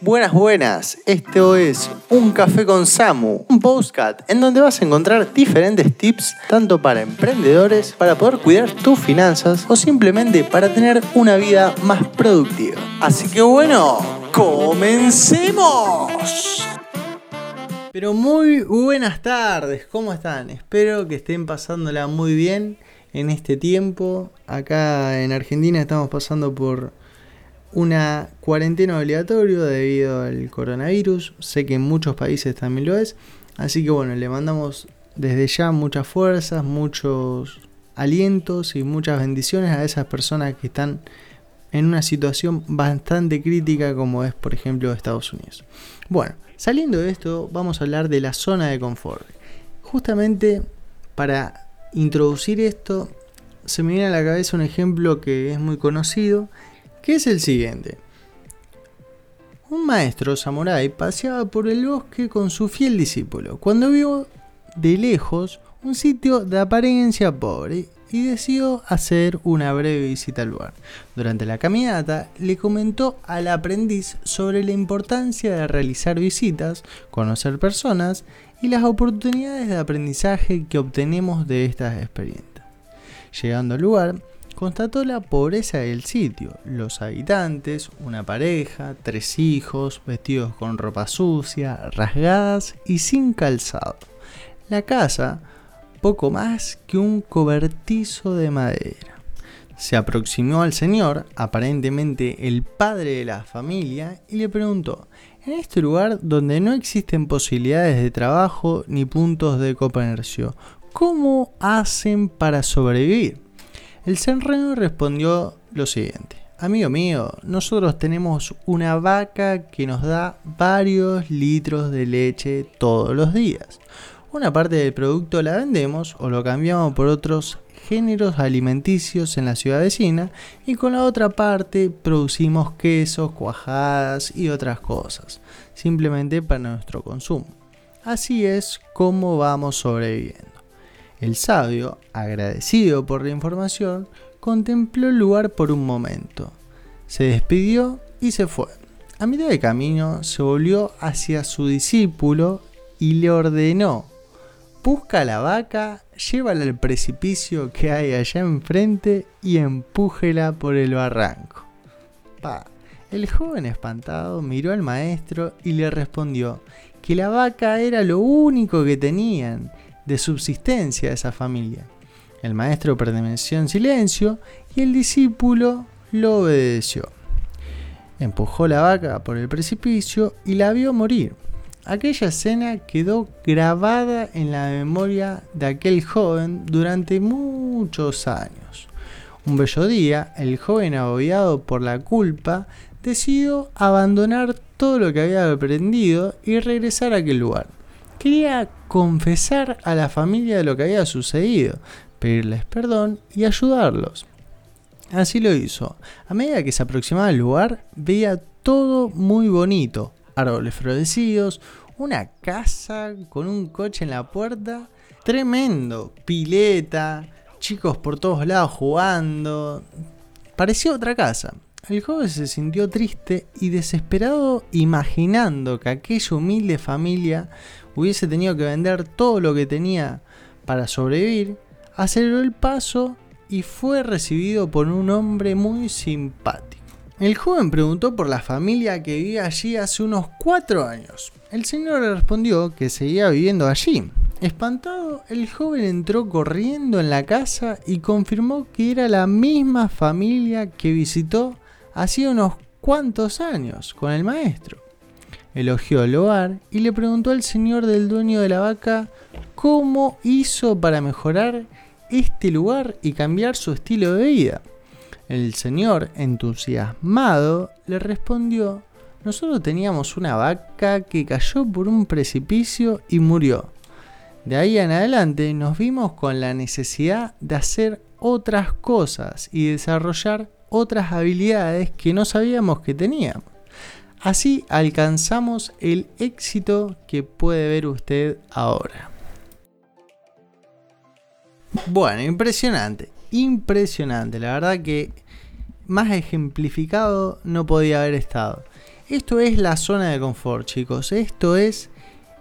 Buenas, buenas. Esto es Un Café con Samu, un postcat en donde vas a encontrar diferentes tips tanto para emprendedores, para poder cuidar tus finanzas o simplemente para tener una vida más productiva. Así que bueno, comencemos. Pero muy buenas tardes, ¿cómo están? Espero que estén pasándola muy bien en este tiempo. Acá en Argentina estamos pasando por una cuarentena obligatoria debido al coronavirus. Sé que en muchos países también lo es. Así que bueno, le mandamos desde ya muchas fuerzas, muchos alientos y muchas bendiciones a esas personas que están en una situación bastante crítica como es por ejemplo Estados Unidos. Bueno, saliendo de esto vamos a hablar de la zona de confort. Justamente para introducir esto se me viene a la cabeza un ejemplo que es muy conocido que es el siguiente. Un maestro samurái paseaba por el bosque con su fiel discípulo, cuando vio de lejos un sitio de apariencia pobre y decidió hacer una breve visita al lugar. Durante la caminata le comentó al aprendiz sobre la importancia de realizar visitas, conocer personas y las oportunidades de aprendizaje que obtenemos de estas experiencias. Llegando al lugar, constató la pobreza del sitio. Los habitantes, una pareja, tres hijos, vestidos con ropa sucia, rasgadas y sin calzado. La casa, poco más que un cobertizo de madera. Se aproximó al señor, aparentemente el padre de la familia, y le preguntó, en este lugar donde no existen posibilidades de trabajo ni puntos de comercio, ¿cómo hacen para sobrevivir? El Senreno respondió lo siguiente. Amigo mío, nosotros tenemos una vaca que nos da varios litros de leche todos los días. Una parte del producto la vendemos o lo cambiamos por otros géneros alimenticios en la ciudad vecina y con la otra parte producimos quesos, cuajadas y otras cosas, simplemente para nuestro consumo. Así es como vamos sobreviviendo. El sabio, agradecido por la información, contempló el lugar por un momento. Se despidió y se fue. A mitad de camino se volvió hacia su discípulo y le ordenó, busca la vaca, llévala al precipicio que hay allá enfrente y empújela por el barranco. El joven espantado miró al maestro y le respondió que la vaca era lo único que tenían de subsistencia de esa familia. El maestro permaneció en silencio y el discípulo lo obedeció. Empujó la vaca por el precipicio y la vio morir. Aquella escena quedó grabada en la memoria de aquel joven durante muchos años. Un bello día, el joven agobiado por la culpa decidió abandonar todo lo que había aprendido y regresar a aquel lugar. Quería confesar a la familia de lo que había sucedido, pedirles perdón y ayudarlos. Así lo hizo. A medida que se aproximaba al lugar, veía todo muy bonito. Árboles florecidos, una casa con un coche en la puerta. Tremendo. Pileta, chicos por todos lados jugando. Parecía otra casa. El joven se sintió triste y desesperado imaginando que aquella humilde familia hubiese tenido que vender todo lo que tenía para sobrevivir, aceleró el paso y fue recibido por un hombre muy simpático. El joven preguntó por la familia que vivía allí hace unos cuatro años. El señor le respondió que seguía viviendo allí. Espantado, el joven entró corriendo en la casa y confirmó que era la misma familia que visitó hacía unos cuantos años con el maestro elogió el hogar y le preguntó al señor del dueño de la vaca cómo hizo para mejorar este lugar y cambiar su estilo de vida. El señor, entusiasmado, le respondió, nosotros teníamos una vaca que cayó por un precipicio y murió. De ahí en adelante nos vimos con la necesidad de hacer otras cosas y desarrollar otras habilidades que no sabíamos que teníamos. Así alcanzamos el éxito que puede ver usted ahora. Bueno, impresionante, impresionante. La verdad que más ejemplificado no podía haber estado. Esto es la zona de confort, chicos. Esto es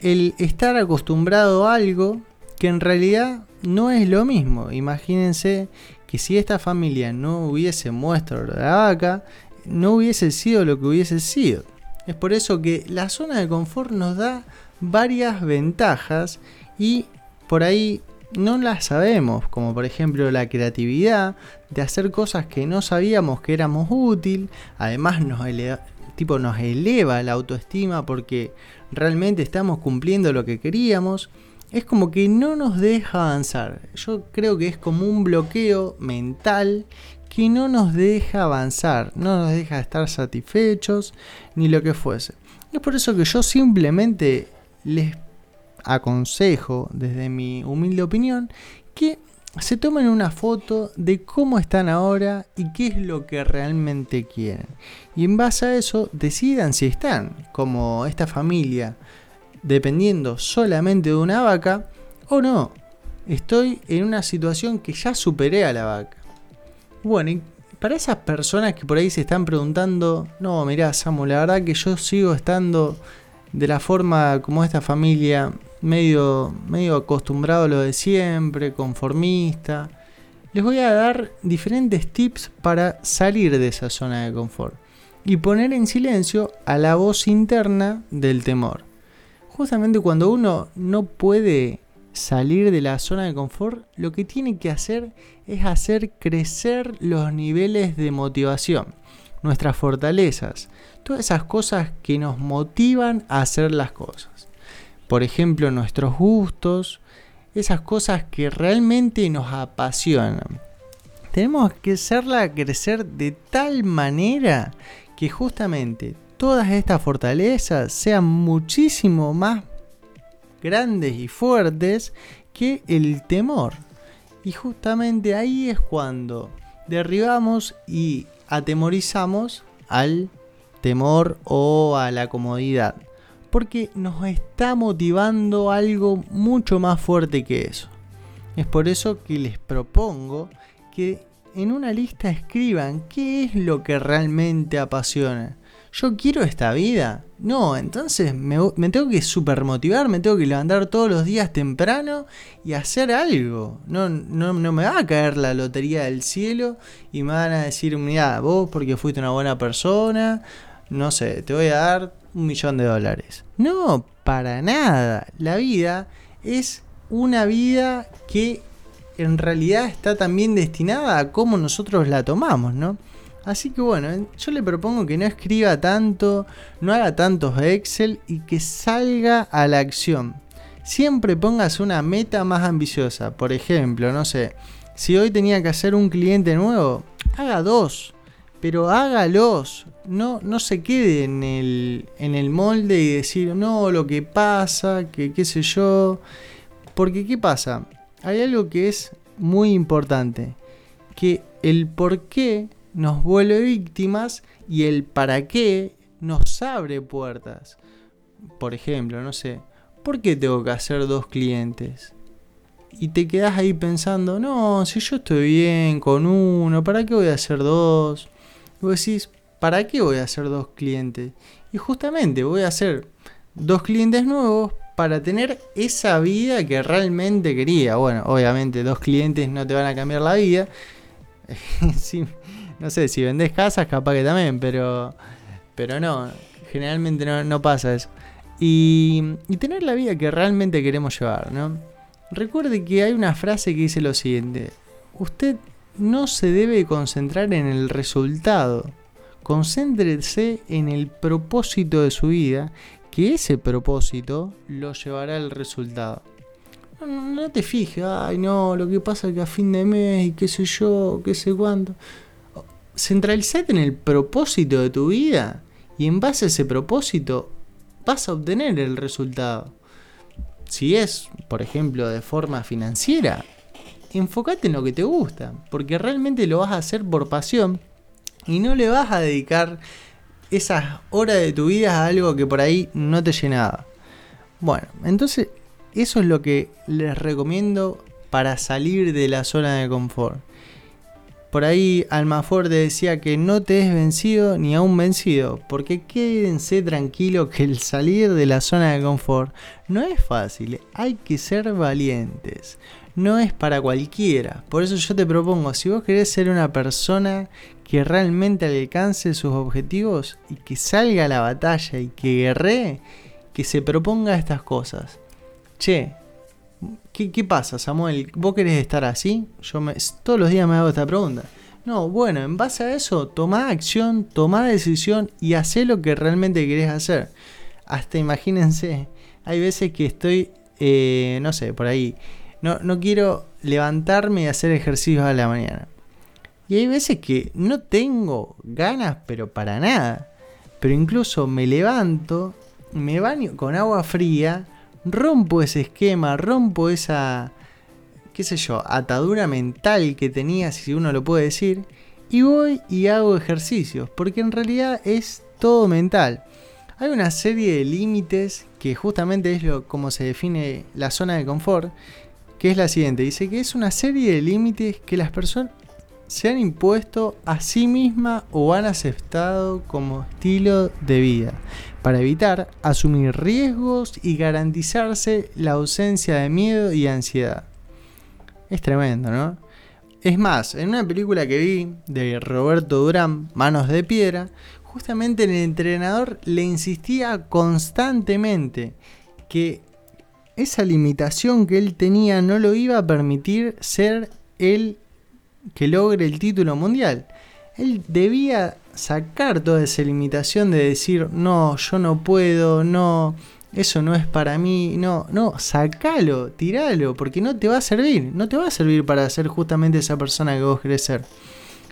el estar acostumbrado a algo que en realidad no es lo mismo. Imagínense que si esta familia no hubiese muestro la vaca, no hubiese sido lo que hubiese sido. Es por eso que la zona de confort nos da varias ventajas y por ahí no las sabemos, como por ejemplo la creatividad, de hacer cosas que no sabíamos que éramos útil, además nos eleva, tipo nos eleva la autoestima porque realmente estamos cumpliendo lo que queríamos. Es como que no nos deja avanzar. Yo creo que es como un bloqueo mental que no nos deja avanzar, no nos deja estar satisfechos ni lo que fuese. Es por eso que yo simplemente les aconsejo, desde mi humilde opinión, que se tomen una foto de cómo están ahora y qué es lo que realmente quieren. Y en base a eso decidan si están, como esta familia, dependiendo solamente de una vaca o no. Estoy en una situación que ya superé a la vaca. Bueno, y para esas personas que por ahí se están preguntando, no, mirá, Samu, la verdad que yo sigo estando de la forma como esta familia, medio, medio acostumbrado a lo de siempre, conformista. Les voy a dar diferentes tips para salir de esa zona de confort y poner en silencio a la voz interna del temor. Justamente cuando uno no puede salir de la zona de confort, lo que tiene que hacer es hacer crecer los niveles de motivación, nuestras fortalezas, todas esas cosas que nos motivan a hacer las cosas. Por ejemplo, nuestros gustos, esas cosas que realmente nos apasionan. Tenemos que hacerla crecer de tal manera que justamente todas estas fortalezas sean muchísimo más grandes y fuertes que el temor. Y justamente ahí es cuando derribamos y atemorizamos al temor o a la comodidad. Porque nos está motivando algo mucho más fuerte que eso. Es por eso que les propongo que en una lista escriban qué es lo que realmente apasiona yo quiero esta vida. No, entonces me, tengo que super motivar, me tengo que levantar todos los días temprano y hacer algo. No, no, no me va a caer la lotería del cielo y me van a decir, mira, vos porque fuiste una buena persona, no sé, te voy a dar un millón de dólares. No, para nada. La vida es una vida que en realidad está también destinada a cómo nosotros la tomamos, ¿no? Así que bueno, yo le propongo que no escriba tanto, no haga tantos Excel y que salga a la acción. Siempre pongas una meta más ambiciosa. Por ejemplo, no sé, si hoy tenía que hacer un cliente nuevo, haga dos, pero hágalos. No, no se quede en el, en el molde y decir, no, lo que pasa, que qué sé yo. Porque ¿qué pasa? Hay algo que es muy importante. Que el por qué nos vuelve víctimas y el para qué nos abre puertas. Por ejemplo, no sé, ¿por qué tengo que hacer dos clientes? Y te quedas ahí pensando, no, si yo estoy bien con uno, ¿para qué voy a hacer dos? Y vos decís, ¿para qué voy a hacer dos clientes? Y justamente voy a hacer dos clientes nuevos para tener esa vida que realmente quería. Bueno, obviamente dos clientes no te van a cambiar la vida. no sé, si vendés casas, capaz que también, pero, pero no, generalmente no, pasa eso. Y, y, tener la vida que realmente queremos llevar, ¿no? Recuerde que hay una frase que dice lo siguiente, usted no se debe concentrar en el resultado, concéntrese en el propósito de su vida, que ese propósito lo llevará al resultado. No, no te fijes, ay no, lo que pasa es que a fin de mes y qué sé yo, qué sé cuánto centralizate en el propósito de tu vida y en base a ese propósito vas a obtener el resultado. Si es, por ejemplo, de forma financiera, enfócate en lo que te gusta, porque realmente lo vas a hacer por pasión y no le vas a dedicar esas horas de tu vida a algo que por ahí no te llenaba. Bueno, entonces eso es lo que les recomiendo para salir de la zona de confort Por ahí Almafuerte decía que no te es vencido ni aún vencido, porque quédense tranquilos que el salir de la zona de confort no es fácil, hay que ser valientes, no es para cualquiera. Por eso yo te propongo, si vos querés ser una persona que realmente alcance sus objetivos y que salga a la batalla y que guerre, que se proponga estas cosas. Che, ¿Qué, pasa, Samuel? ¿Vos querés estar así? Yo me, todos los días me hago esta pregunta. No, bueno, en base a eso, toma acción, toma decisión y hacé lo que realmente querés hacer. Hasta imagínense, hay veces que estoy, eh, no sé, por ahí. No, no quiero levantarme y hacer ejercicios a la mañana. Y hay veces que no tengo ganas, pero para nada. Pero incluso me levanto, me baño con agua fría rompo ese esquema, rompo esa, qué sé yo, atadura mental que tenía, si uno lo puede decir, y voy y hago ejercicios, porque en realidad es todo mental. Hay una serie de límites que justamente es lo, como se define la zona de confort, que es la siguiente. Dice que es una serie de límites que las personas se han impuesto a sí mismas o han aceptado como estilo de vida para evitar asumir riesgos y garantizarse la ausencia de miedo y ansiedad. Es tremendo, ¿no? Es más, en una película que vi de Roberto Durán, Manos de Piedra, justamente el entrenador le insistía constantemente que esa limitación que él tenía no lo iba a permitir ser el que logre el título mundial. Él debía sacar toda esa limitación de decir, no, yo no puedo, no, eso no es para mí, no, no, sacalo, tiralo, porque no te va a servir, no te va a servir para ser justamente esa persona que vos querés ser.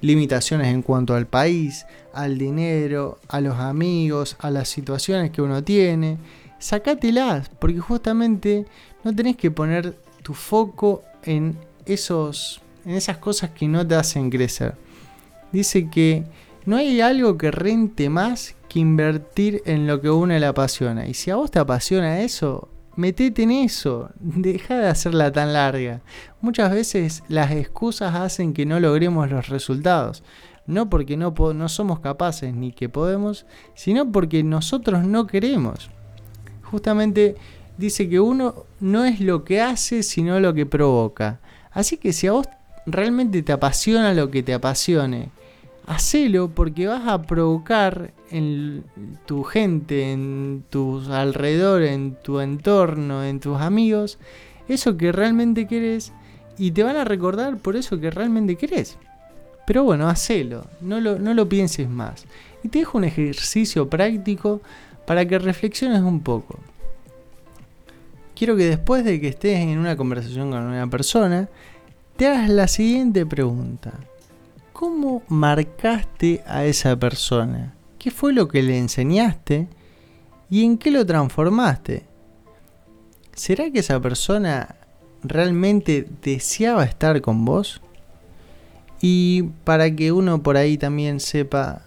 Limitaciones en cuanto al país, al dinero, a los amigos, a las situaciones que uno tiene. Sacátelas, porque justamente no tenés que poner tu foco en esos en esas cosas que no te hacen crecer. Dice que no hay algo que rente más que invertir en lo que uno le apasiona. Y si a vos te apasiona eso, metete en eso. Deja de hacerla tan larga. Muchas veces las excusas hacen que no logremos los resultados. No porque no, no somos capaces ni que podemos, sino porque nosotros no queremos. Justamente dice que uno no es lo que hace, sino lo que provoca. Así que si a vos realmente te apasiona lo que te apasione, hacelo porque vas a provocar en tu gente, en tus alrededores, en tu entorno, en tus amigos, eso que realmente querés y te van a recordar por eso que realmente querés. Pero bueno, hacelo, no lo, no lo pienses más. Y te dejo un ejercicio práctico para que reflexiones un poco. Quiero que después de que estés en una conversación con una persona, te hagas la siguiente pregunta. ¿Cómo marcaste a esa persona? ¿Qué fue lo que le enseñaste? ¿Y en qué lo transformaste? ¿Será que esa persona realmente deseaba estar con vos? Y para que uno por ahí también sepa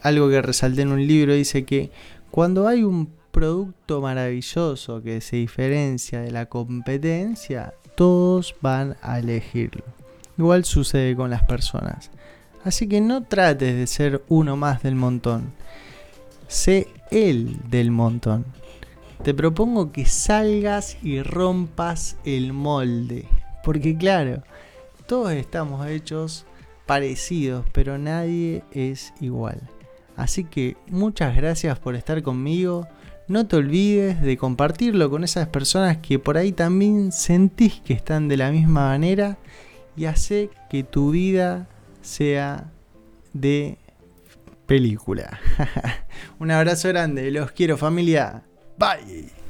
algo que resalté en un libro, dice que cuando hay un producto maravilloso que se diferencia de la competencia, todos van a elegirlo. Igual sucede con las personas. Así que no trates de ser uno más del montón. Sé el del montón. Te propongo que salgas y rompas el molde. Porque claro, todos estamos hechos parecidos, pero nadie es igual. Así que muchas gracias por estar conmigo. No te olvides de compartirlo con esas personas que por ahí también sentís que están de la misma manera y hace que tu vida sea de película. Un abrazo grande, los quiero familia. Bye.